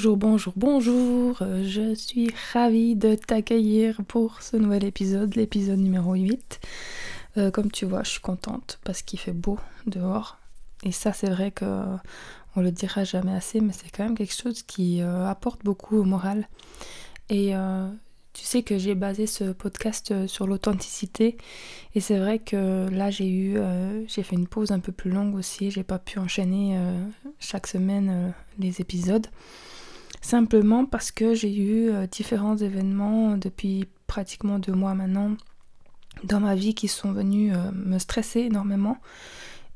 Bonjour, bonjour, bonjour. Euh, je suis ravie de t'accueillir pour ce nouvel épisode, l'épisode numéro 8. Euh, comme tu vois, je suis contente parce qu'il fait beau dehors. Et ça, c'est vrai que on le dira jamais assez, mais c'est quand même quelque chose qui euh, apporte beaucoup au moral. Et tu sais que j'ai basé ce podcast sur l'authenticité. Et c'est vrai que là, j'ai eu, j'ai fait une pause un peu plus longue aussi. J'ai pas pu enchaîner chaque semaine les épisodes. Simplement parce que j'ai eu différents événements depuis pratiquement deux mois maintenant dans ma vie qui sont venus euh, me stresser énormément.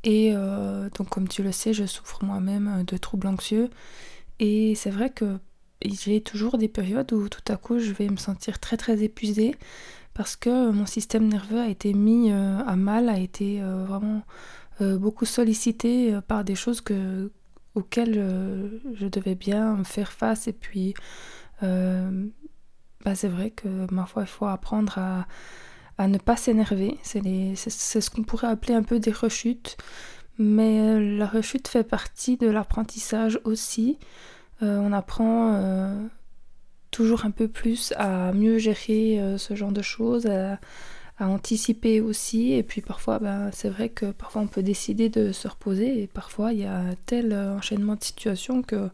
Et euh, donc comme tu le sais, je souffre moi-même euh, de troubles anxieux. Et c'est vrai que j'ai toujours des périodes où tout à coup je vais me sentir très très épuisée parce que mon système nerveux a été mis à mal, a été vraiment beaucoup sollicité par des choses que, auxquelles je devais bien faire face. Et puis, bah, c'est vrai que ma foi, il faut apprendre à, à ne pas s'énerver. C'est ce qu'on pourrait appeler un peu des rechutes. Mais euh, la rechute fait partie de l'apprentissage aussi. Euh, on apprend euh, toujours un peu plus à mieux gérer ce genre de choses, anticiper aussi. Et puis parfois, ben, c'est vrai que parfois on peut décider de se reposer. Et parfois il y a tel enchaînement de situations que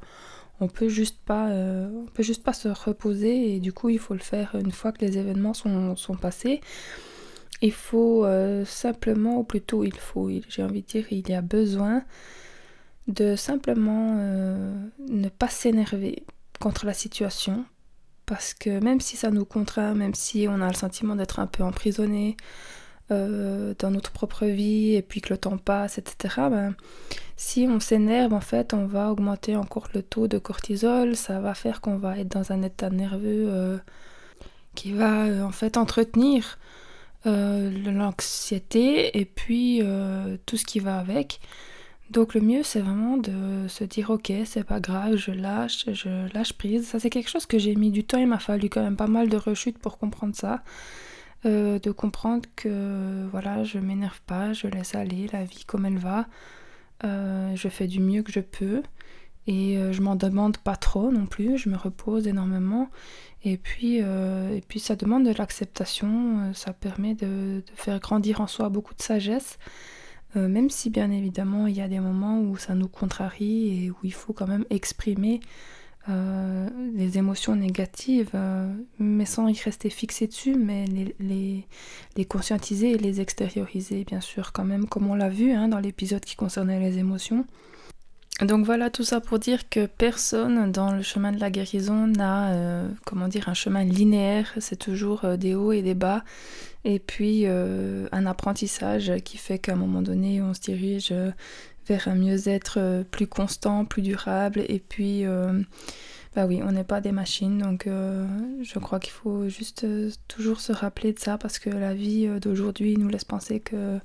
on peut juste pas euh, on peut juste pas se reposer. Et du coup il faut le faire une fois que les événements sont, passés. Il faut euh, simplement ou plutôt il faut j'ai envie de dire il y a besoin de simplement euh, ne pas s'énerver contre la situation parce que même si ça nous contraint même si on a le sentiment d'être un peu emprisonné dans notre propre vie et puis que le temps passe etc ben, si on s'énerve, en fait, on va augmenter encore le taux de cortisol. Ça va faire qu'on va être dans un état nerveux euh, qui va euh, en fait entretenir euh, l'anxiété et puis tout ce qui va avec. Donc le mieux, c'est vraiment de se dire ok, c'est pas grave, je lâche, je lâche prise. Ça, c'est quelque chose que j'ai mis du temps. Il m'a fallu quand même pas mal de rechutes pour comprendre ça. de comprendre que voilà, je m'énerve pas, je laisse aller la vie comme elle va. Euh, je fais du mieux que je peux et euh, je m'en demande pas trop non plus, je me repose énormément et puis, euh, et puis ça demande de l'acceptation, ça permet de, faire grandir en soi beaucoup de sagesse, même si bien évidemment il y a des moments où ça nous contrarie et où il faut quand même exprimer les émotions négatives, mais sans y rester fixé dessus, mais les, les, les, conscientiser et les extérioriser, bien sûr, quand même, comme on l'a vu hein, dans l'épisode qui concernait les émotions. Donc voilà tout ça pour dire que personne dans le chemin de la guérison n'a, euh, comment dire, un chemin linéaire. C'est toujours euh, des hauts et des bas. Et puis euh, un apprentissage qui fait qu'à un moment donné, on se dirige vers un mieux-être plus constant, plus durable. Et puis, bah oui, on n'est pas des machines. Donc je crois qu'il faut juste toujours se rappeler de ça parce que la vie d'aujourd'hui nous laisse penser que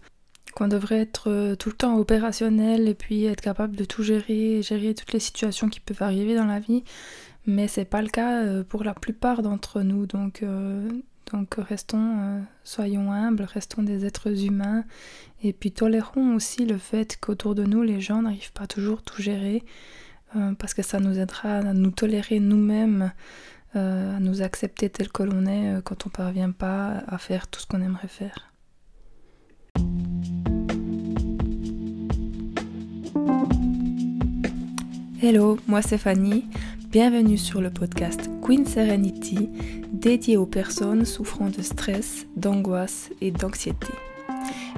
qu'on devrait être euh, tout le temps opérationnel et puis être capable de tout gérer, gérer toutes les situations qui peuvent arriver dans la vie. Mais c'est pas le cas euh, pour la plupart d'entre nous. Donc, euh, restons, soyons humbles, restons des êtres humains et puis tolérons aussi le fait qu'autour de nous les gens n'arrivent pas toujours tout gérer parce que ça nous aidera à nous tolérer nous-mêmes, à nous accepter tel que l'on est quand on parvient pas à faire tout ce qu'on aimerait faire. Hello, moi c'est Fanny. Bienvenue sur le podcast Queen Serenity, dédié aux personnes souffrant de stress, d'angoisse et d'anxiété.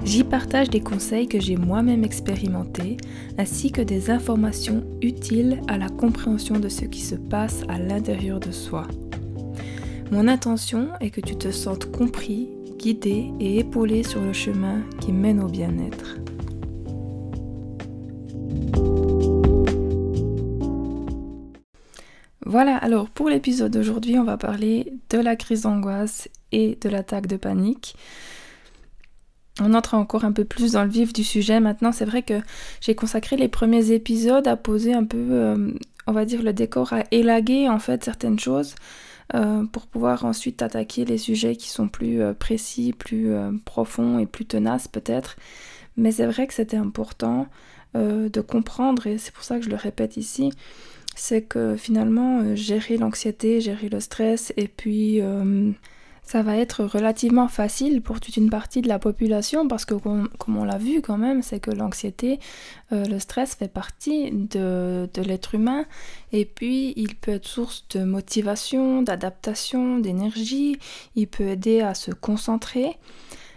J'y partage des conseils que j'ai moi-même expérimentés, ainsi que des informations utiles à la compréhension de ce qui se passe à l'intérieur de soi. Mon intention est que tu te sentes compris, guidé et épaulé sur le chemin qui mène au bien-être. Voilà, alors pour l'épisode d'aujourd'hui, on va parler de la crise d'angoisse et de l'attaque de panique. On entre encore un peu plus dans le vif du sujet. Maintenant, c'est vrai que j'ai consacré les premiers épisodes à poser un peu, euh, on va dire, le décor, à élaguer en fait certaines choses euh, pour pouvoir ensuite attaquer les sujets qui sont plus euh, précis, plus profonds et plus tenaces peut-être. Mais c'est vrai que c'était important de comprendre, et c'est pour ça que je le répète ici, c'est que finalement, gérer l'anxiété, gérer le stress, et puis ça va être relativement facile pour toute une partie de la population parce que comme, on l'a vu quand même, c'est que l'anxiété, euh, le stress fait partie de, de l'être humain et puis il peut être source de motivation, d'adaptation, d'énergie, il peut aider à se concentrer.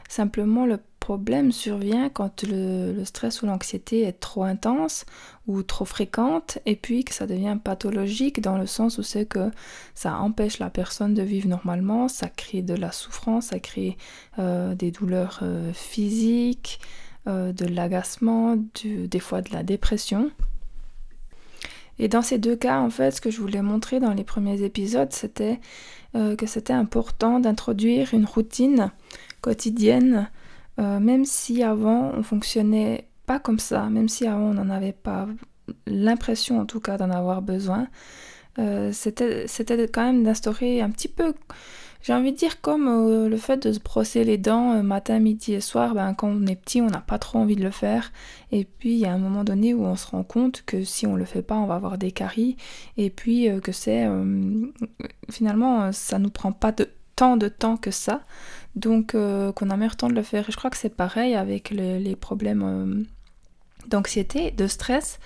Simplement le problème survient quand le, stress ou l'anxiété est trop intense ou trop fréquente et puis que ça devient pathologique dans le sens où c'est que ça empêche la personne de vivre normalement, ça crée de la souffrance, ça crée euh, des douleurs euh, physiques, euh, de l'agacement, des fois de la dépression. Et dans ces deux cas, en fait, ce que je voulais montrer dans les premiers épisodes, c'était que c'était important d'introduire une routine quotidienne euh, même si avant on fonctionnait pas comme ça, même si avant on n'en avait pas l'impression en tout cas d'en avoir besoin, euh, c'était quand même d'instaurer un petit peu, j'ai envie de dire comme euh, le fait de se brosser les dents matin, midi et soir, ben, quand on est petit on n'a pas trop envie de le faire. Et puis il y a un moment donné où on se rend compte que si on le fait pas on va avoir des caries. Et puis que c'est finalement ça nous prend pas de, tant de temps que ça donc euh, qu'on a meilleur temps de le faire. Et je crois que c'est pareil avec les problèmes euh, d'anxiété, de stress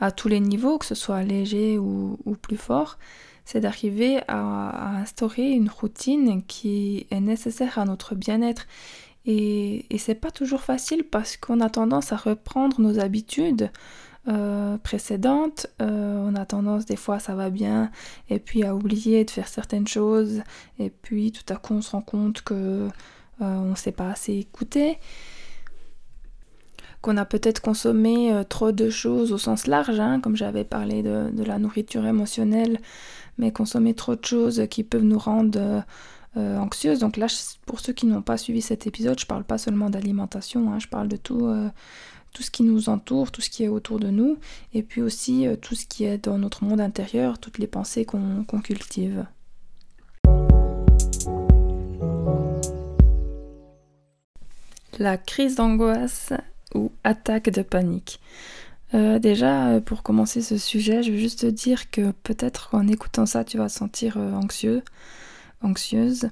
à tous les niveaux, que ce soit léger ou, plus fort, c'est d'arriver à, instaurer une routine qui est nécessaire à notre bien-être. Et, et c'est pas toujours facile parce qu'on a tendance à reprendre nos habitudes euh, précédentes. on a tendance des fois ça va bien et puis à oublier de faire certaines choses et puis tout à coup on se rend compte que euh, on ne s'est pas assez écouté qu'on a peut-être consommé euh, trop de choses au sens large, hein, comme j'avais parlé de, la nourriture émotionnelle, mais consommer trop de choses qui peuvent nous rendre anxieuses. Donc là, pour ceux qui n'ont pas suivi cet épisode, je parle pas seulement d'alimentation, hein, je parle de tout, tout ce qui nous entoure, tout ce qui est autour de nous, et puis aussi euh, tout ce qui est dans notre monde intérieur, toutes les pensées qu'on cultive. La crise d'angoisse ou attaque de panique. Euh, déjà, euh, pour commencer ce sujet, je veux juste te dire que peut-être qu'en écoutant ça, tu vas te sentir anxieux, anxieuse.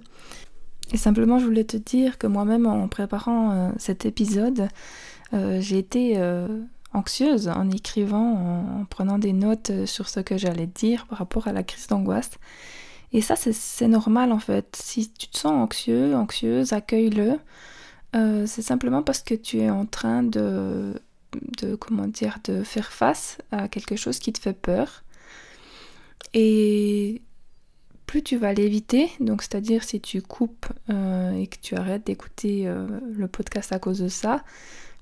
Et simplement, je voulais te dire que moi-même, en préparant cet épisode, euh, j'ai été euh, anxieuse en écrivant, en, prenant des notes euh, sur ce que j'allais dire par rapport à la crise d'angoisse. Et ça, c'est normal en fait. Si tu te sens anxieux, anxieuse, accueille-le. c'est simplement parce que tu es en train de, comment dire, de faire face à quelque chose qui te fait peur. Et plus tu vas l'éviter, donc c'est-à-dire si tu coupes et que tu arrêtes d'écouter le podcast à cause de ça,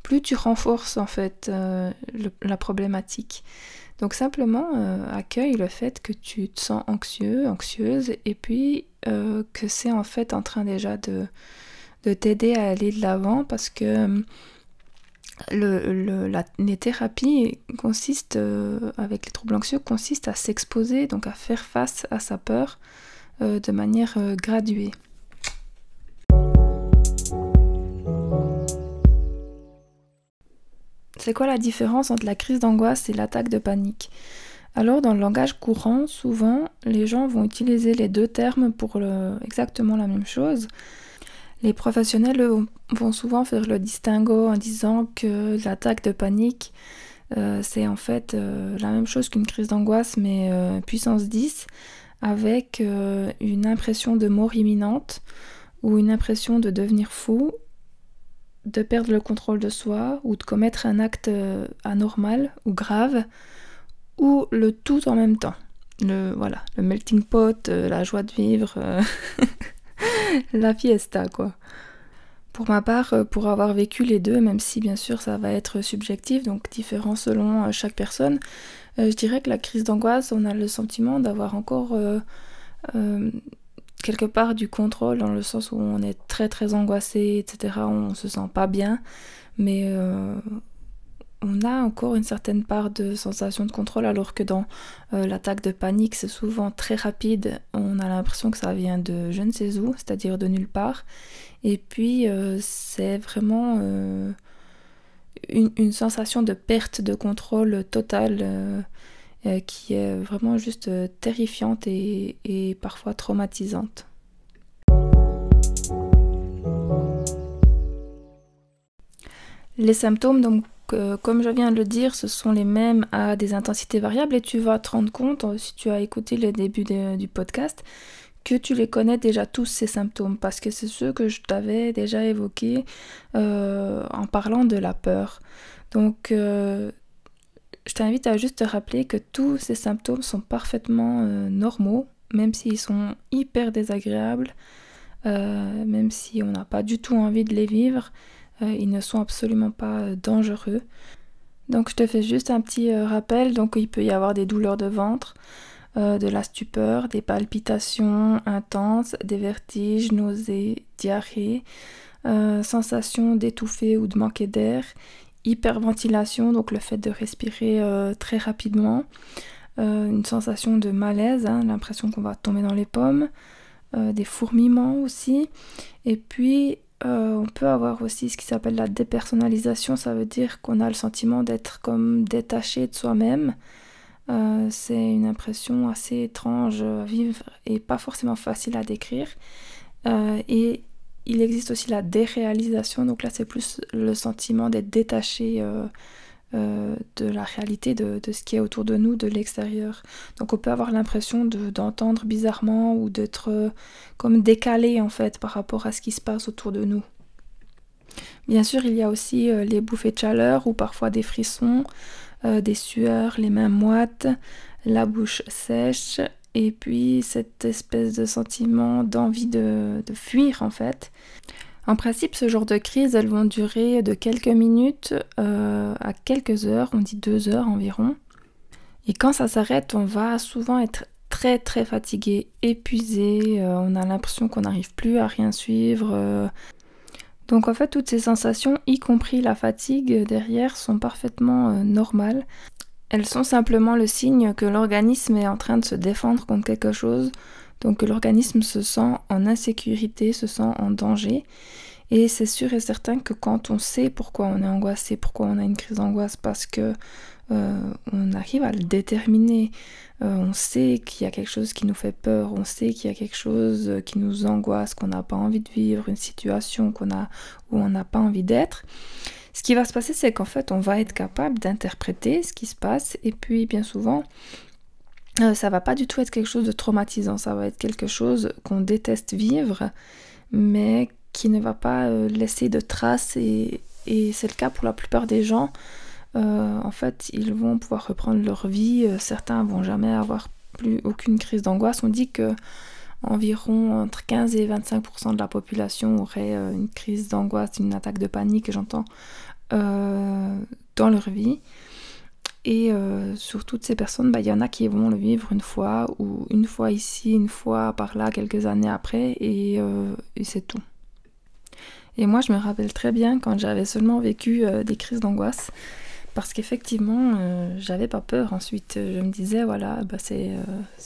plus tu renforces en fait euh, la problématique. Donc simplement euh, accueille le fait que tu te sens anxieux, anxieuse, et puis euh, que c'est en fait en train déjà de, de t'aider à aller de l'avant parce que la, les thérapies consistent, avec les troubles anxieux, consistent à s'exposer, donc à faire face à sa peur de manière graduée. C'est quoi la différence entre la crise d'angoisse et l'attaque de panique? Alors dans le langage courant, souvent, les gens vont utiliser les deux termes pour exactement la même chose. Les professionnels vont souvent faire le distinguo en disant que l'attaque de panique, euh, c'est en fait euh, la même chose qu'une crise d'angoisse, mais euh, puissance 10, avec une impression de mort imminente ou une impression de devenir fou de perdre le contrôle de soi ou de commettre un acte euh, anormal ou grave ou le tout en même temps. Le voilà, le melting pot, euh, la joie de vivre, euh, la fiesta quoi. Pour ma part, pour avoir vécu les deux, même si bien sûr ça va être subjectif, donc différent selon chaque personne, je dirais que la crise d'angoisse, on a le sentiment d'avoir encore quelque part du contrôle dans le sens où on est très très angoissé, etc. On se sent pas bien, mais euh, on a encore une certaine part de sensation de contrôle alors que dans euh, l'attaque de panique c'est souvent très rapide, on a l'impression que ça vient de je ne sais où, c'est-à-dire de nulle part. Et puis euh, c'est vraiment une, une, sensation de perte de contrôle totale qui est vraiment juste terrifiante et, parfois traumatisante. Les symptômes, donc, comme je viens de le dire, ce sont les mêmes à des intensités variables et tu vas te rendre compte, si tu as écouté le début du podcast, que tu les connais déjà tous ces symptômes parce que c'est ceux que je t'avais déjà évoqués euh, en parlant de la peur. Donc, euh, je t'invite à juste te rappeler que tous ces symptômes sont parfaitement euh, normaux, même s'ils sont hyper désagréables, même si on n'a pas du tout envie de les vivre. Euh, ils ne sont absolument pas euh, dangereux. Donc je te fais juste un petit euh, rappel. Donc il peut y avoir des douleurs de ventre, de la stupeur, des palpitations intenses, des vertiges, nausées, diarrhée, sensation d'étouffer ou de manquer d'air, hyperventilation, donc le fait de respirer très rapidement, une sensation de malaise, hein, l'impression qu'on va tomber dans les pommes, des fourmillements aussi, et puis euh, on peut avoir aussi ce qui s'appelle la dépersonnalisation, ça veut dire qu'on a le sentiment d'être comme détaché de soi-même. Euh, c'est une impression assez étrange à vivre et pas forcément facile à décrire. Euh, et il existe aussi la déréalisation, donc là c'est plus le sentiment d'être détaché euh, de la réalité de, ce qui est autour de nous, de l'extérieur. Donc on peut avoir l'impression d'entendre bizarrement ou d'être euh, comme décalé en fait par rapport à ce qui se passe autour de nous. Bien sûr, il y a aussi euh, les bouffées de chaleur ou parfois des frissons, des sueurs, les mains moites, la bouche sèche et puis cette espèce de sentiment d'envie de, de fuir en fait. En principe, ce genre de crises, elles vont durer de quelques minutes euh, à quelques heures, on dit deux heures environ. Et quand ça s'arrête, on va souvent être très très fatigué, épuisé, euh, on a l'impression qu'on n'arrive plus à rien suivre. Euh. Donc en fait, toutes ces sensations, y compris la fatigue derrière, sont parfaitement normales. Elles sont simplement le signe que l'organisme est en train de se défendre contre quelque chose donc l'organisme se sent en insécurité, se sent en danger. Et c'est sûr et certain que quand on sait pourquoi on est angoissé, pourquoi on a une crise d'angoisse, parce que euh, on arrive à le déterminer, euh, on sait qu'il y a quelque chose qui nous fait peur, on sait qu'il y a quelque chose qui nous angoisse, qu'on n'a pas envie de vivre, une situation qu'on a où on n'a pas envie d'être. Ce qui va se passer, c'est qu'en fait, on va être capable d'interpréter ce qui se passe, et puis bien souvent, euh, ça va pas du tout être quelque chose de traumatisant, ça va être quelque chose qu'on déteste vivre, mais qui ne va pas euh, laisser de traces. Et, c'est le cas pour la plupart des gens. Euh, en fait, ils vont pouvoir reprendre leur vie, certains vont jamais avoir plus aucune crise d'angoisse. On dit que environ entre 15 et 25% de la population aurait une crise d'angoisse, une attaque de panique, j'entends, dans leur vie. Et euh, sur toutes ces personnes, bah, il y en a qui vont le vivre une fois, ou une fois ici, une fois par là, quelques années après, et, euh, c'est tout. Et moi, je me rappelle très bien quand j'avais seulement vécu euh, des crises d'angoisse, parce qu'effectivement, j'avais pas peur. Ensuite, je me disais, voilà, bah, c'est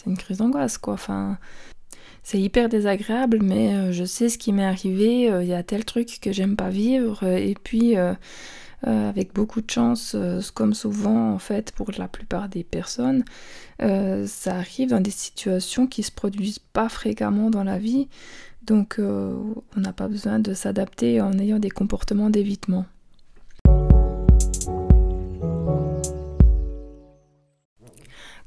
une crise d'angoisse, quoi. Enfin, c'est hyper désagréable, mais je sais ce qui m'est arrivé, il y a tel truc que j'aime pas vivre, et puis euh, avec beaucoup de chance, euh, comme souvent en fait pour la plupart des personnes, euh, ça arrive dans des situations qui se produisent pas fréquemment dans la vie, donc on n'a pas besoin de s'adapter en ayant des comportements d'évitement.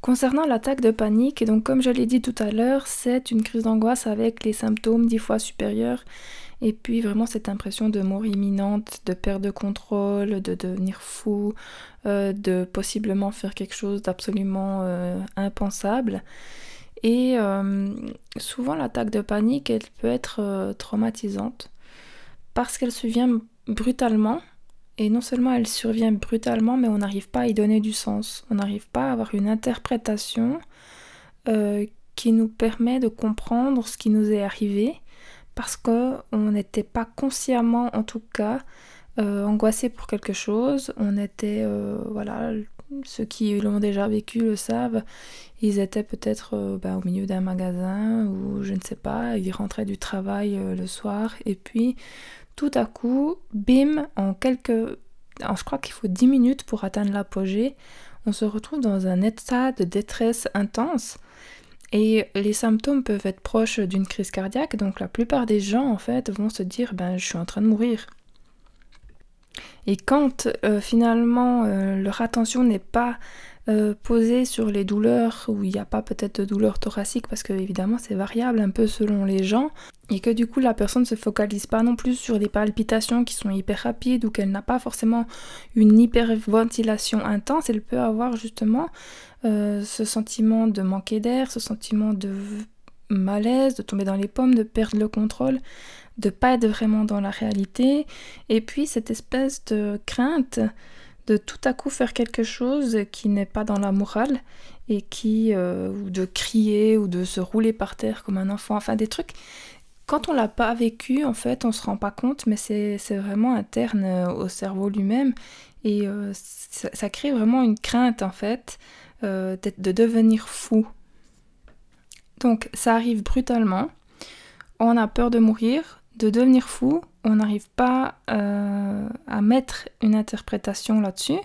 Concernant l'attaque de panique, donc comme je l'ai dit tout à l'heure, c'est une crise d'angoisse avec les symptômes dix fois supérieurs et puis vraiment cette impression de mort imminente, de perte de contrôle, de devenir fou, euh, de possiblement faire quelque chose d'absolument euh, impensable. Et euh, souvent l'attaque de panique, elle peut être traumatisante parce qu'elle survient brutalement. Et non seulement elle survient brutalement, mais on n'arrive pas à y donner du sens. On n'arrive pas à avoir une interprétation qui nous permet de comprendre ce qui nous est arrivé parce qu'on n'était pas consciemment, en tout cas, euh, angoissé pour quelque chose. On était, euh, voilà, ceux qui l'ont déjà vécu le savent, ils étaient peut-être euh, bah, au milieu d'un magasin ou je ne sais pas, ils rentraient du travail le soir et puis tout à coup, bim, en quelques... je crois qu'il faut 10 minutes pour atteindre l'apogée. on se retrouve dans un état de détresse intense. Et les symptômes peuvent être proches d'une crise cardiaque, donc la plupart des gens en fait vont se dire ben je suis en train de mourir. Et quand euh, finalement euh, leur attention n'est pas euh, posée sur les douleurs, où il n'y a pas peut-être de douleur thoracique, parce que évidemment c'est variable un peu selon les gens, et que du coup la personne ne se focalise pas non plus sur des palpitations qui sont hyper rapides ou qu'elle n'a pas forcément une hyperventilation intense, elle peut avoir justement ce sentiment de manquer d'air, ce sentiment de malaise, de tomber dans les pommes, de perdre le contrôle de pas être vraiment dans la réalité, et puis cette espèce de crainte de tout à coup faire quelque chose qui n'est pas dans la morale et qui euh, ou de crier ou de se rouler par terre comme un enfant, enfin des trucs. Quand on l'a pas vécu, en fait, on se rend pas compte, mais c'est vraiment interne euh, au cerveau lui-même et euh, ça, crée vraiment une crainte en fait de devenir fou. Donc ça arrive brutalement. On a peur de mourir, de devenir fou, on n'arrive pas euh, à mettre une interprétation là-dessus.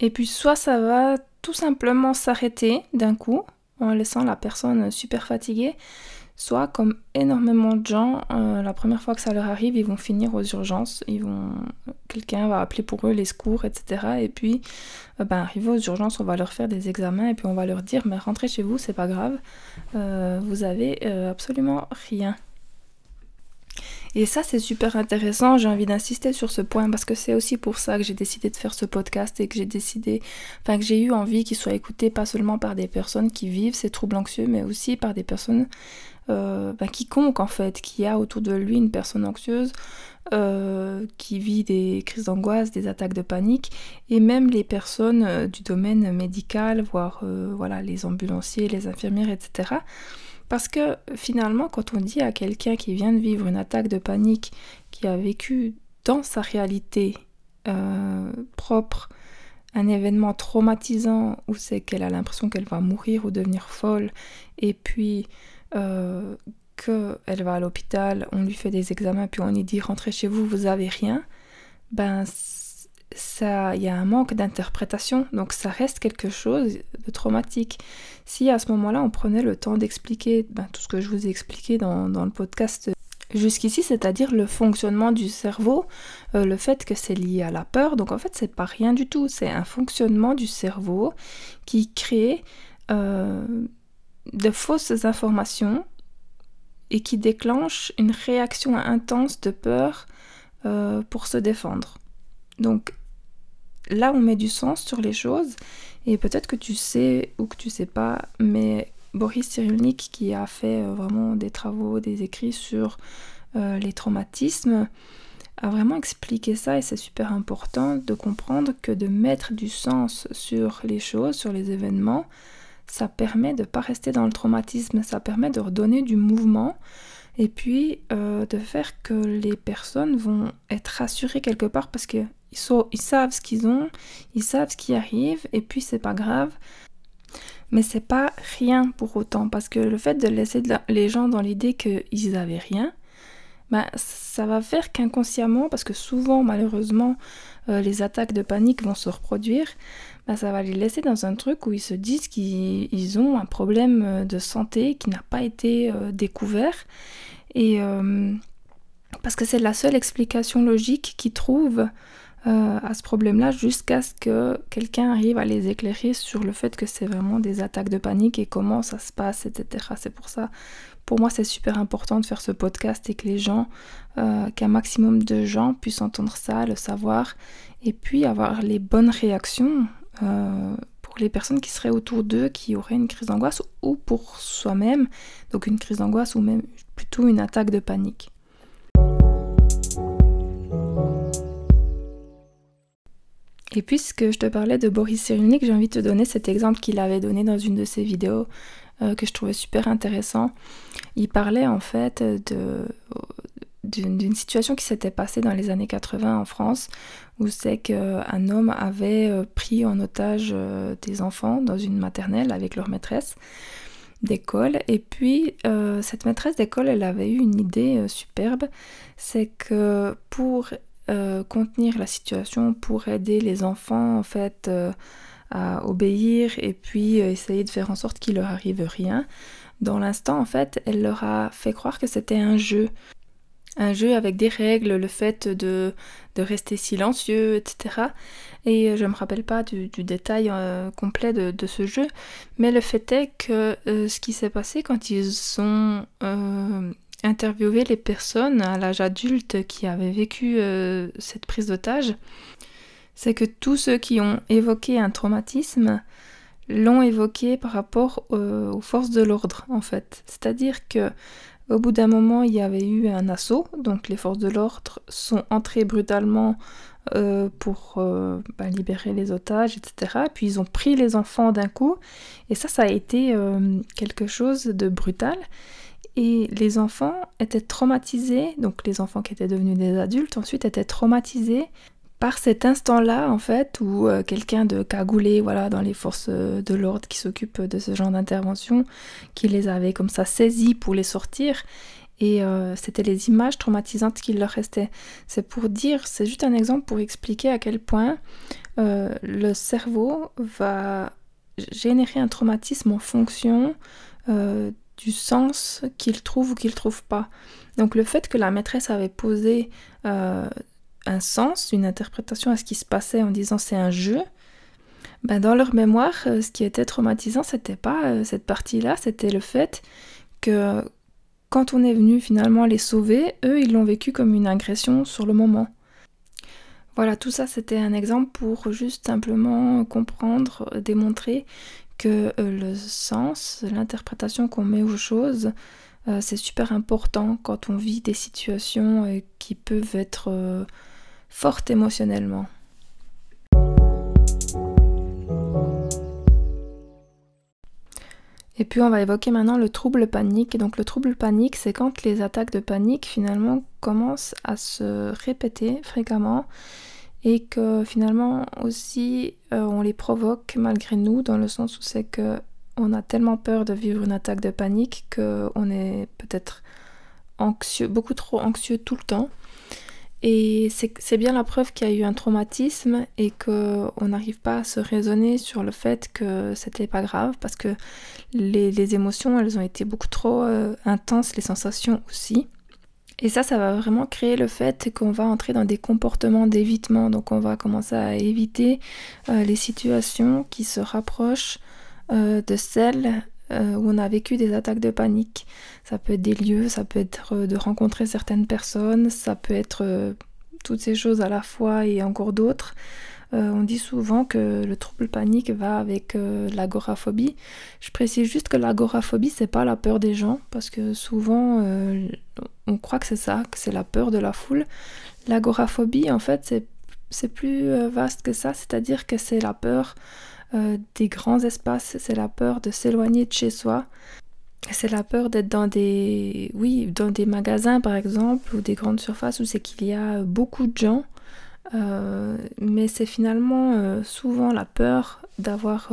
Et puis soit ça va tout simplement s'arrêter d'un coup en laissant la personne super fatiguée, soit comme énormément de gens, euh, la première fois que ça leur arrive, ils vont finir aux urgences, ils vont, quelqu'un va appeler pour eux les secours, etc. Et puis, euh, ben, arrivé aux urgences, on va leur faire des examens et puis on va leur dire, mais rentrez chez vous, c'est pas grave, vous avez absolument rien. Et ça, c'est super intéressant. J'ai envie d'insister sur ce point parce que c'est aussi pour ça que j'ai décidé de faire ce podcast et que j'ai décidé, enfin, que j'ai eu envie qu'il soit écouté pas seulement par des personnes qui vivent ces troubles anxieux, mais aussi par des personnes, euh, ben, quiconque en fait, qui a autour de lui une personne anxieuse. Euh, qui vit des crises d'angoisse, des attaques de panique, et même les personnes euh, du domaine médical, voire voilà les ambulanciers, les infirmières, etc. Parce que finalement, quand on dit à quelqu'un qui vient de vivre une attaque de panique, qui a vécu dans sa réalité euh, propre un événement traumatisant où c'est qu'elle a l'impression qu'elle va mourir ou devenir folle, et puis euh, qu'elle va à l'hôpital, on lui fait des examens, puis on lui dit rentrez chez vous, vous avez rien, ben il y a un manque d'interprétation, donc ça reste quelque chose de traumatique. Si à ce moment-là on prenait le temps d'expliquer ben, tout ce que je vous ai expliqué dans, le podcast jusqu'ici, c'est-à-dire le fonctionnement du cerveau, euh, le fait que c'est lié à la peur, donc en fait c'est pas rien du tout, c'est un fonctionnement du cerveau qui crée euh, de fausses informations et qui déclenche une réaction intense de peur euh, pour se défendre. Donc là, on met du sens sur les choses. Et peut-être que tu sais ou que tu sais pas, mais Boris Cyrulnik, qui a fait euh, vraiment des travaux, des écrits sur euh, les traumatismes, a vraiment expliqué ça et c'est super important de comprendre que de mettre du sens sur les choses, sur les événements, ça permet de ne pas rester dans le traumatisme, ça permet de redonner du mouvement et puis euh, de faire que les personnes vont être rassurées quelque part parce que ils, savent ce qu'ils ont, ils savent ce qui arrive, et puis c'est pas grave. Mais c'est pas rien pour autant, parce que le fait de laisser les gens dans l'idée qu'ils avaient rien, ben, ça va faire qu'inconsciemment, parce que souvent malheureusement euh, les attaques de panique vont se reproduire, ben, ça va les laisser dans un truc où ils se disent qu'ils ont un problème euh, de santé qui n'a pas été euh, découvert. Et parce que c'est la seule explication logique qu'ils trouvent euh, à ce problème-là jusqu'à ce que quelqu'un arrive à les éclairer sur le fait que c'est vraiment des attaques de panique et comment ça se passe, etc. C'est pour ça, pour moi, c'est super important de faire ce podcast et que les gens, euh, qu'un maximum de gens puissent entendre ça, le savoir, et puis avoir les bonnes réactions euh, pour les personnes qui seraient autour d'eux, qui auraient une crise d'angoisse, ou pour soi-même, donc une crise d'angoisse ou même plutôt une attaque de panique. Et puisque je te parlais de Boris Cyrulnik, j'ai envie de te donner cet exemple qu'il avait donné dans une de ses vidéos euh, que je trouvais super intéressant. Il parlait en fait d'une situation qui s'était passée dans les années 80 en France, où c'est qu'un homme avait euh, pris en otage euh, des enfants dans une maternelle avec leur maîtresse d'école. Et puis, cette maîtresse d'école, elle avait eu une idée superbe, c'est que pour euh, contenir la situation pour aider les enfants en fait euh, à obéir et puis essayer de faire en sorte qu'il leur arrive rien. Dans l'instant, en fait, elle leur a fait croire que c'était un jeu. Un jeu avec des règles, le fait de, de rester silencieux, etc. Et je ne me rappelle pas du, détail euh, complet de, ce jeu, mais le fait est que euh, ce qui s'est passé quand ils ont euh, interviewé les personnes à l'âge adulte qui avaient vécu cette prise d'otage, c'est que tous ceux qui ont évoqué un traumatisme l'ont évoqué par rapport aux forces de l'ordre en fait. C'est-à-dire que au bout d'un moment, il y avait eu un assaut, donc les forces de l'ordre sont entrées brutalement euh, pour euh, bah, libérer les otages, etc. Puis ils ont pris les enfants d'un coup, et ça, ça a été euh, quelque chose de brutal. Et les enfants étaient traumatisés, donc les enfants qui étaient devenus des adultes ensuite étaient traumatisés par cet instant-là, en fait, où euh, quelqu'un de cagoulé, voilà, dans les forces euh, de l'ordre qui s'occupe de ce genre d'intervention, qui les avait comme ça saisis pour les sortir. Et euh, c'était les images traumatisantes qui leur restaient. C'est pour dire, c'est juste un exemple pour expliquer à quel point le cerveau va générer un traumatisme en fonction du sens qu'il trouve ou qu'il trouve pas. Donc le fait que la maîtresse avait posé un sens, une interprétation à ce qui se passait en disant c'est un jeu, ben dans leur mémoire, euh, ce qui était traumatisant, c'était pas euh, cette partie-là, c'était le fait que quand on est venu finalement les sauver, eux, ils l'ont vécu comme une agression sur le moment. Voilà, tout ça, c'était un exemple pour juste simplement comprendre, démontrer euh, le sens, l'interprétation qu'on met aux choses, c'est super important quand on vit des situations qui peuvent être forte émotionnellement. Et puis on va évoquer maintenant le trouble panique. Donc le trouble panique, c'est quand les attaques de panique finalement commencent à se répéter fréquemment et que finalement aussi euh, on les provoque malgré nous dans le sens où c'est que on a tellement peur de vivre une attaque de panique qu'on est peut-être anxieux, beaucoup trop anxieux tout le temps et c'est bien la preuve qu'il y a eu un traumatisme et qu'on n'arrive pas à se raisonner sur le fait que c'était pas grave parce que les, émotions, elles ont été beaucoup trop euh, intenses, les sensations aussi. Et ça, ça va vraiment créer le fait qu'on va entrer dans des comportements d'évitement. Donc on va commencer à éviter euh, les situations qui se rapprochent euh, de celles euh, où on a vécu des attaques de panique. Ça peut être des lieux, ça peut être de rencontrer certaines personnes, ça peut être toutes ces choses à la fois et encore d'autres. On dit souvent que le trouble panique va avec l'agoraphobie. Je précise juste que l'agoraphobie, c'est pas la peur des gens, parce que souvent on croit que c'est ça, que c'est la peur de la foule. L'agoraphobie, en fait, c'est plus vaste que ça, c'est-à-dire que c'est la peur euh, des grands espaces, c'est la peur de s'éloigner de chez soi. C'est la peur d'être dans des, oui, dans des magasins par exemple ou des grandes surfaces où c'est qu'il y a beaucoup de gens. Euh, mais c'est finalement euh, souvent la peur d'avoir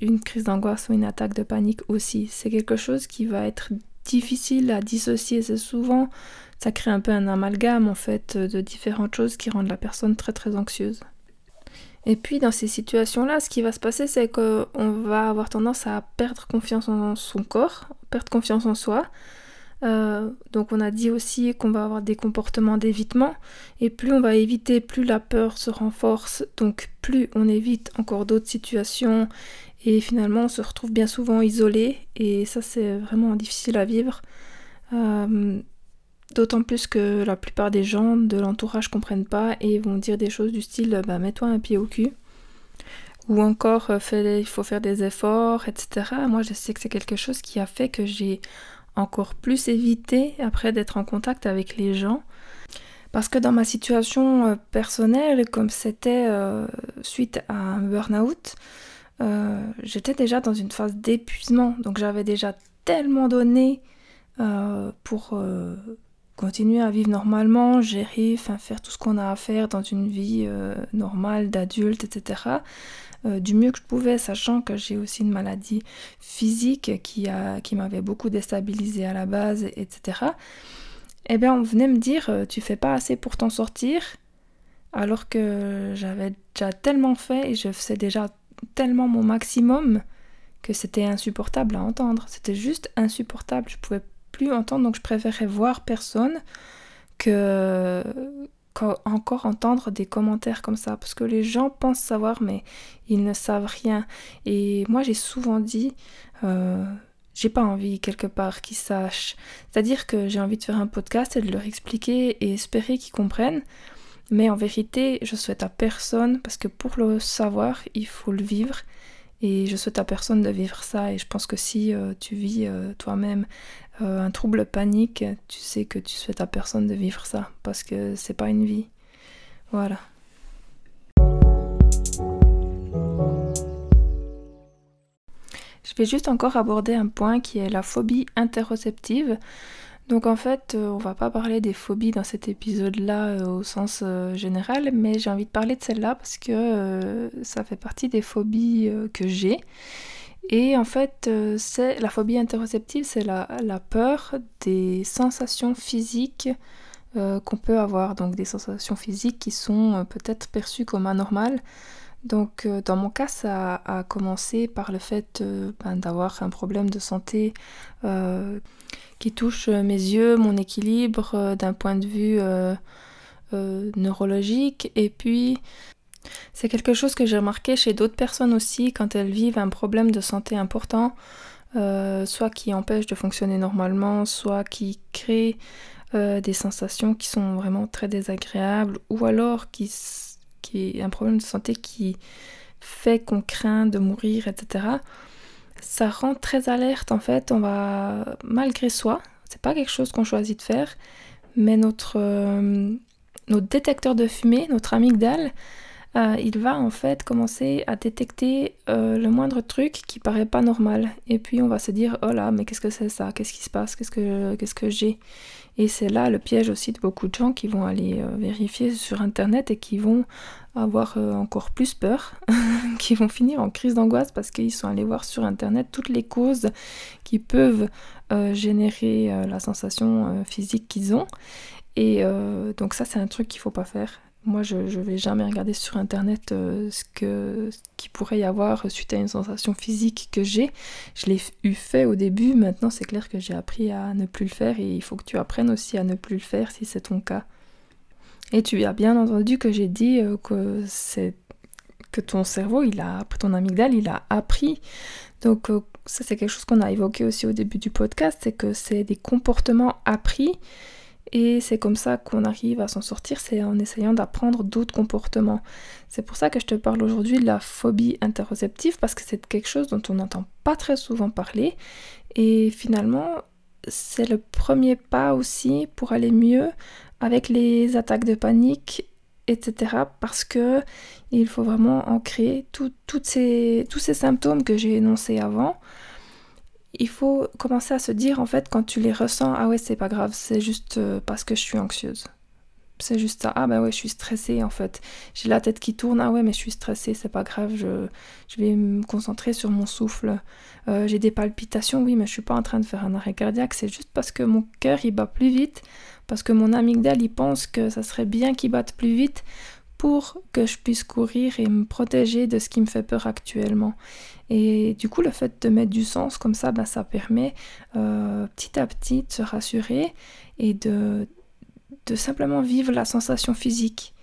une crise d'angoisse ou une attaque de panique aussi. C'est quelque chose qui va être difficile à dissocier. C'est souvent, ça crée un peu un amalgame en fait de différentes choses qui rendent la personne très très anxieuse. Et puis dans ces situations-là, ce qui va se passer, c'est qu'on va avoir tendance à perdre confiance en son corps, perdre confiance en soi. Euh, donc on a dit aussi qu'on va avoir des comportements d'évitement. Et plus on va éviter, plus la peur se renforce. Donc plus on évite encore d'autres situations. Et finalement on se retrouve bien souvent isolé. Et ça c'est vraiment difficile à vivre. Euh, D'autant plus que la plupart des gens de l'entourage comprennent pas et vont dire des choses du style bah, mets-toi un pied au cul ou encore euh, il faut faire des efforts, etc. Moi je sais que c'est quelque chose qui a fait que j'ai encore plus évité après d'être en contact avec les gens. Parce que dans ma situation euh, personnelle, comme c'était euh, suite à un burn-out, j'étais déjà dans une phase d'épuisement. Donc j'avais déjà tellement donné pour continuer à vivre normalement, gérer, faire tout ce qu'on a à faire dans une vie euh, normale d'adulte, etc. Euh, du mieux que je pouvais, sachant que j'ai aussi une maladie physique qui, qui m'avait beaucoup déstabilisée à la base, etc. Eh bien, on venait me dire, euh, tu fais pas assez pour t'en sortir, alors que j'avais déjà tellement fait et je faisais déjà tellement mon maximum que c'était insupportable à entendre. C'était juste insupportable. Je pouvais plus entendre, donc je préférais voir personne que encore entendre des commentaires comme ça parce que les gens pensent savoir mais ils ne savent rien. Et moi j'ai souvent dit euh, j'ai pas envie quelque part qu'ils sachent. C'est à dire que j'ai envie de faire un podcast et de leur expliquer et espérer qu'ils comprennent. Mais en vérité je souhaite à personne parce que pour le savoir il faut le vivre. Et je souhaite à personne de vivre ça. Et je pense que si euh, tu vis euh, toi-même euh, un trouble panique, tu sais que tu souhaites à personne de vivre ça. Parce que c'est pas une vie. Voilà. Je vais juste encore aborder un point qui est la phobie interoceptive. Donc en fait, euh, on va pas parler des phobies dans cet épisode-là euh, au sens général, mais j'ai envie de parler de celle-là parce que ça fait partie des phobies que j'ai. Et en fait, c'est la phobie interoceptive, c'est la, peur des sensations physiques qu'on peut avoir, donc des sensations physiques qui sont peut-être perçues comme anormales. Donc dans mon cas, ça a commencé par le fait ben, d'avoir un problème de santé qui touche euh, mes yeux, mon équilibre euh, d'un point de vue euh, neurologique. Et puis, c'est quelque chose que j'ai remarqué chez d'autres personnes aussi quand elles vivent un problème de santé important, soit qui empêche de fonctionner normalement, soit qui crée des sensations qui sont vraiment très désagréables, ou alors qui, qui est un problème de santé qui fait qu'on craint de mourir, etc ça rend très alerte en fait. On va, malgré soi, c'est pas quelque chose qu'on choisit de faire, mais notre, euh, notre détecteur de fumée, notre amygdale, euh, il va en fait commencer à détecter euh, le moindre truc qui paraît pas normal. Et puis on va se dire oh là, mais qu'est-ce que c'est ça? Qu'est-ce qui se passe? Qu'est-ce que, j'ai? Et c'est là le piège aussi de beaucoup de gens qui vont aller vérifier sur internet et qui vont avoir euh, encore plus peur, qui vont finir en crise d'angoisse parce qu'ils sont allés voir sur internet toutes les causes qui peuvent euh, générer euh, la sensation physique qu'ils ont. Et donc ça c'est un truc qu'il faut pas faire. Moi je, je vais jamais regarder sur internet ce que qu'il pourrait y avoir suite à une sensation physique que j'ai. Je l'ai eu fait au début, maintenant c'est clair que j'ai appris à ne plus le faire et il faut que tu apprennes aussi à ne plus le faire si c'est ton cas. Et tu as bien entendu que j'ai dit euh, que c'est que ton cerveau, il a ton amygdale, il a appris. Donc euh, ça c'est quelque chose qu'on a évoqué aussi au début du podcast, c'est que c'est des comportements appris et c'est comme ça qu'on arrive à s'en sortir, c'est en essayant d'apprendre d'autres comportements. C'est pour ça que je te parle aujourd'hui de la phobie interoceptive parce que c'est quelque chose dont on n'entend pas très souvent parler et finalement c'est le premier pas aussi pour aller mieux avec les attaques de panique, etc. Parce que il faut vraiment ancrer tous ces symptômes que j'ai énoncés avant. Il faut commencer à se dire en fait quand tu les ressens, ah ouais c'est pas grave, c'est juste euh, parce que je suis anxieuse. C'est juste ça. Ah ben ouais, je suis stressée en fait. J'ai la tête qui tourne. Ah ouais, mais je suis stressée, c'est pas grave. Je, je vais me concentrer sur mon souffle. Euh, j'ai des palpitations, oui, mais je suis pas en train de faire un arrêt cardiaque. C'est juste parce que mon cœur il bat plus vite parce que mon amygdale il pense que ça serait bien qu'il batte plus vite pour que je puisse courir et me protéger de ce qui me fait peur actuellement. Et du coup, le fait de mettre du sens comme ça, ben, ça permet euh, petit à petit de se rassurer et de, simplement vivre la sensation physique.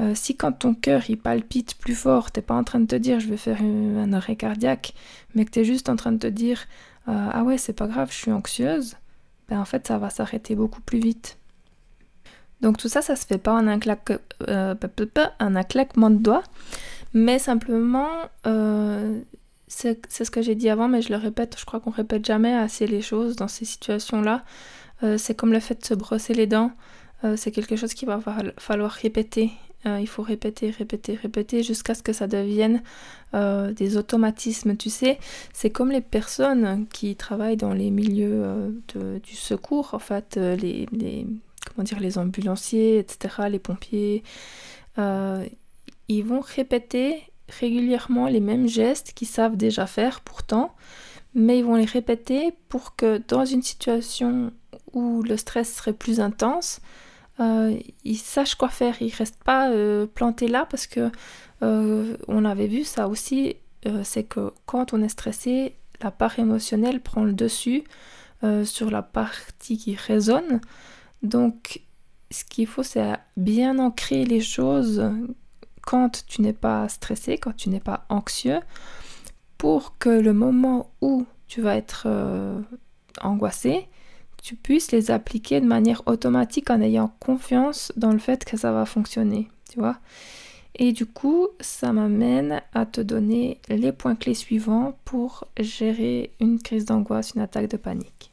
Euh, si quand ton cœur il palpite plus fort, t'es pas en train de te dire je vais faire un arrêt cardiaque, mais que tu es juste en train de te dire euh, ah ouais c'est pas grave, je suis anxieuse, ben en fait ça va s'arrêter beaucoup plus vite. Donc tout ça, ça se fait pas en un, euh, un claquement de doigts, mais simplement, euh, c'est ce que j'ai dit avant, mais je le répète, je crois qu'on répète jamais assez les choses dans ces situations-là. Euh, c'est comme le fait de se brosser les dents, c'est quelque chose qu'il va falloir répéter. il faut répéter, répéter, répéter jusqu'à ce que ça devienne des automatismes. Tu sais, c'est comme les personnes qui travaillent dans les milieux du secours, en fait, les dire, les ambulanciers, etc., les pompiers, euh, ils vont répéter régulièrement les mêmes gestes qu'ils savent déjà faire pourtant, mais ils vont les répéter pour que dans une situation où le stress serait plus intense, euh, ils sachent quoi faire, ils restent pas euh, plantés là parce que on avait vu ça aussi c'est que quand on est stressé, la part émotionnelle prend le dessus sur la partie qui résonne. Donc, ce qu'il faut, c'est bien ancrer les choses quand tu n'es pas stressé, quand tu n'es pas anxieux, pour que le moment où tu vas être euh, angoissé, tu puisses les appliquer de manière automatique en ayant confiance dans le fait que ça va fonctionner, tu vois. Et du coup, ça m'amène à te donner les points clés suivants pour gérer une crise d'angoisse, une attaque de panique.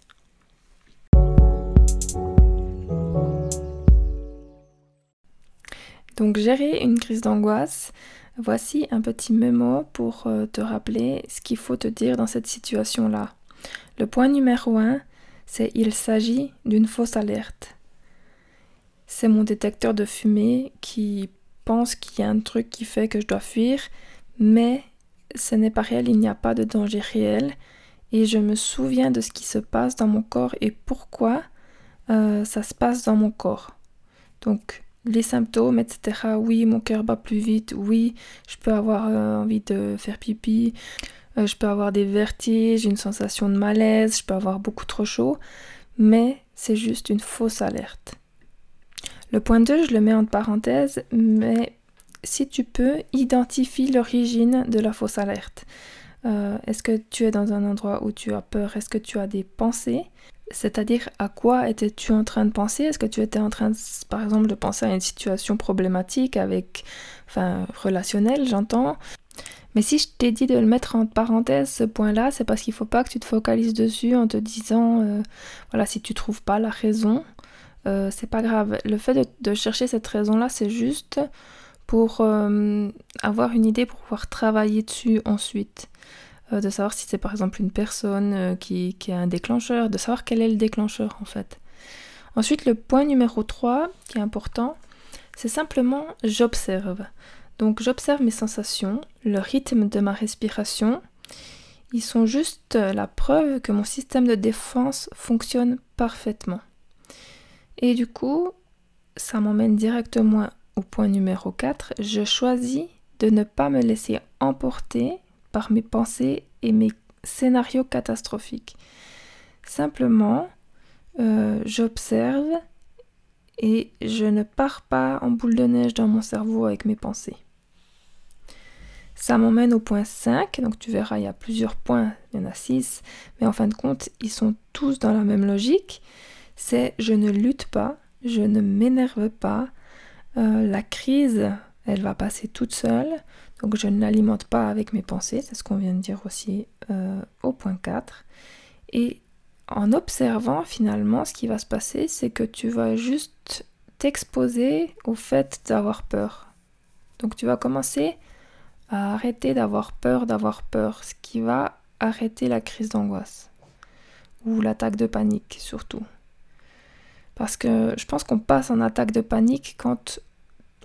Donc gérer une crise d'angoisse, voici un petit mémo pour euh, te rappeler ce qu'il faut te dire dans cette situation-là. Le point numéro 1, c'est il s'agit d'une fausse alerte. C'est mon détecteur de fumée qui pense qu'il y a un truc qui fait que je dois fuir, mais ce n'est pas réel, il n'y a pas de danger réel. Et je me souviens de ce qui se passe dans mon corps et pourquoi euh, ça se passe dans mon corps. Donc les symptômes, etc. Oui, mon cœur bat plus vite. Oui, je peux avoir euh, envie de faire pipi. Euh, je peux avoir des vertiges, une sensation de malaise. Je peux avoir beaucoup trop chaud. Mais c'est juste une fausse alerte. Le point 2, je le mets en parenthèse, mais si tu peux, identifie l'origine de la fausse alerte. Euh, est-ce que tu es dans un endroit où tu as peur? Est-ce que tu as des pensées? C'est-à-dire à quoi étais-tu en train de penser? Est-ce que tu étais en train, par exemple, de penser à une situation problématique avec, enfin, relationnelle, j'entends? Mais si je t'ai dit de le mettre en parenthèse, ce point-là, c'est parce qu'il ne faut pas que tu te focalises dessus en te disant, euh, voilà, si tu trouves pas la raison, euh, c'est pas grave. Le fait de, chercher cette raison-là, c'est juste pour euh, avoir une idée, pour pouvoir travailler dessus ensuite. Euh, de savoir si c'est par exemple une personne qui, qui est un déclencheur, de savoir quel est le déclencheur en fait. Ensuite, le point numéro 3 qui est important, c'est simplement j'observe. Donc j'observe mes sensations, le rythme de ma respiration. Ils sont juste la preuve que mon système de défense fonctionne parfaitement. Et du coup, ça m'emmène directement au point numéro 4. Je choisis de ne pas me laisser emporter mes pensées et mes scénarios catastrophiques. Simplement, euh, j'observe et je ne pars pas en boule de neige dans mon cerveau avec mes pensées. Ça m'emmène au point 5, donc tu verras, il y a plusieurs points, il y en a 6, mais en fin de compte, ils sont tous dans la même logique. C'est je ne lutte pas, je ne m'énerve pas, euh, la crise, elle va passer toute seule, donc je ne l'alimente pas avec mes pensées, c'est ce qu'on vient de dire aussi euh, au point 4. Et en observant finalement, ce qui va se passer, c'est que tu vas juste t'exposer au fait d'avoir peur. Donc tu vas commencer à arrêter d'avoir peur d'avoir peur, ce qui va arrêter la crise d'angoisse ou l'attaque de panique surtout. Parce que je pense qu'on passe en attaque de panique quand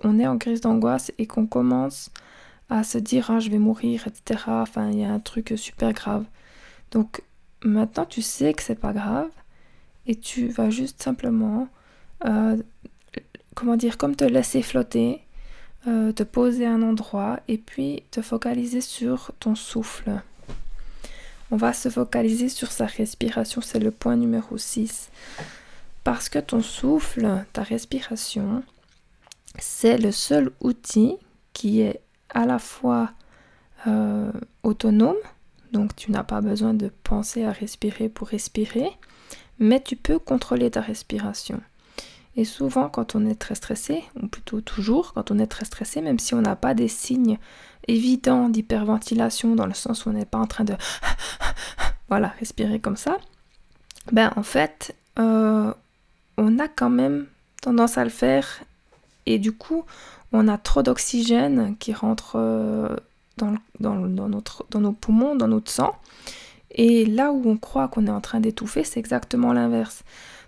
on est en crise d'angoisse et qu'on commence à se dire ah, je vais mourir, etc. Enfin, il y a un truc super grave. Donc maintenant, tu sais que c'est pas grave et tu vas juste simplement, euh, comment dire, comme te laisser flotter, euh, te poser un endroit et puis te focaliser sur ton souffle. On va se focaliser sur sa respiration, c'est le point numéro 6. Parce que ton souffle, ta respiration, c'est le seul outil qui est à la fois euh, autonome, donc tu n'as pas besoin de penser à respirer pour respirer, mais tu peux contrôler ta respiration. Et souvent, quand on est très stressé, ou plutôt toujours, quand on est très stressé, même si on n'a pas des signes évidents d'hyperventilation, dans le sens où on n'est pas en train de voilà, respirer comme ça, ben en fait, euh, on a quand même tendance à le faire et du coup on a trop d'oxygène qui rentre euh, dans, nos poumons, dans notre sang. Et là où on croit qu'on est en train d'étouffer, c'est exactement l'inverse.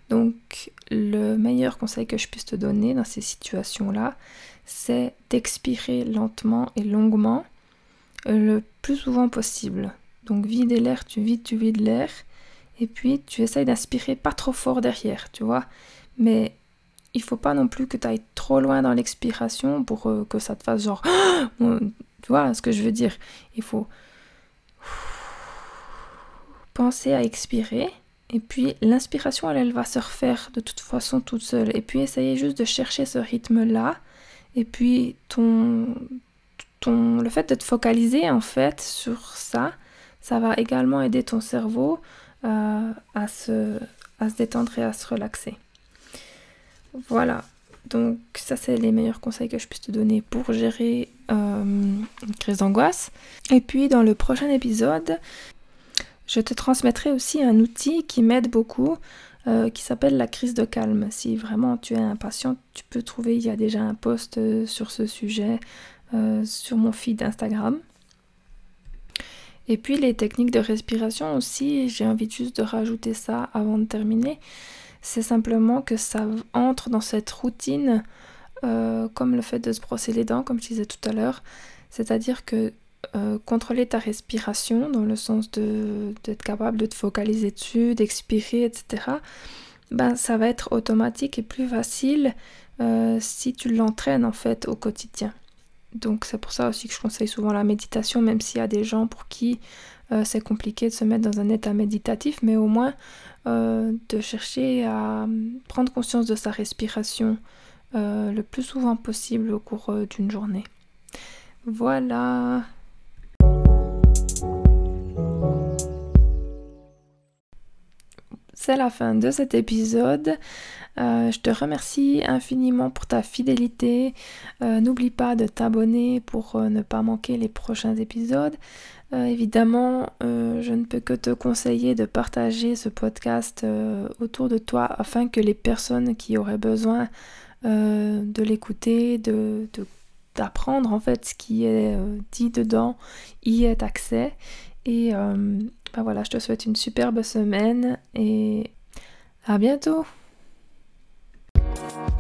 Donc le meilleur conseil que je puisse te donner dans ces situations-là, c'est d'expirer lentement et longuement le plus souvent possible. Donc vider l'air, tu vides, tu vides l'air et puis tu essayes d'aspirer pas trop fort derrière, tu vois, mais il faut pas non plus que tu ailles trop loin dans l'expiration pour euh, que ça te fasse genre. tu vois ce que je veux dire? Il faut penser à expirer. Et puis l'inspiration, elle, elle va se refaire de toute façon toute seule. Et puis essayez juste de chercher ce rythme-là. Et puis ton, ton, le fait de te focaliser en fait sur ça, ça va également aider ton cerveau euh, à, se, à se détendre et à se relaxer. Voilà, donc ça c'est les meilleurs conseils que je puisse te donner pour gérer euh, une crise d'angoisse. Et puis dans le prochain épisode, je te transmettrai aussi un outil qui m'aide beaucoup, euh, qui s'appelle la crise de calme. Si vraiment tu es impatient, tu peux trouver, il y a déjà un post euh, sur ce sujet sur mon feed Instagram. Et puis les techniques de respiration aussi, j'ai envie juste de rajouter ça avant de terminer c'est simplement que ça entre dans cette routine euh, comme le fait de se brosser les dents, comme je disais tout à l'heure. C'est-à-dire que euh, contrôler ta respiration, dans le sens d'être capable de te focaliser dessus, d'expirer, etc., ben, ça va être automatique et plus facile euh, si tu l'entraînes en fait au quotidien. Donc c'est pour ça aussi que je conseille souvent la méditation, même s'il y a des gens pour qui c'est compliqué de se mettre dans un état méditatif, mais au moins euh, de chercher à prendre conscience de sa respiration euh, le plus souvent possible au cours euh, d'une journée. Voilà. C'est la fin de cet épisode. Je te remercie infiniment pour ta fidélité. N'oublie pas de t'abonner pour ne pas manquer les prochains épisodes. Euh, évidemment, euh, je ne peux que te conseiller de partager ce podcast euh, autour de toi afin que les personnes qui auraient besoin de l'écouter, de, d'apprendre en fait ce qui est dit dedans, y aient accès. Et ben voilà, je te souhaite une superbe semaine et à bientôt We'll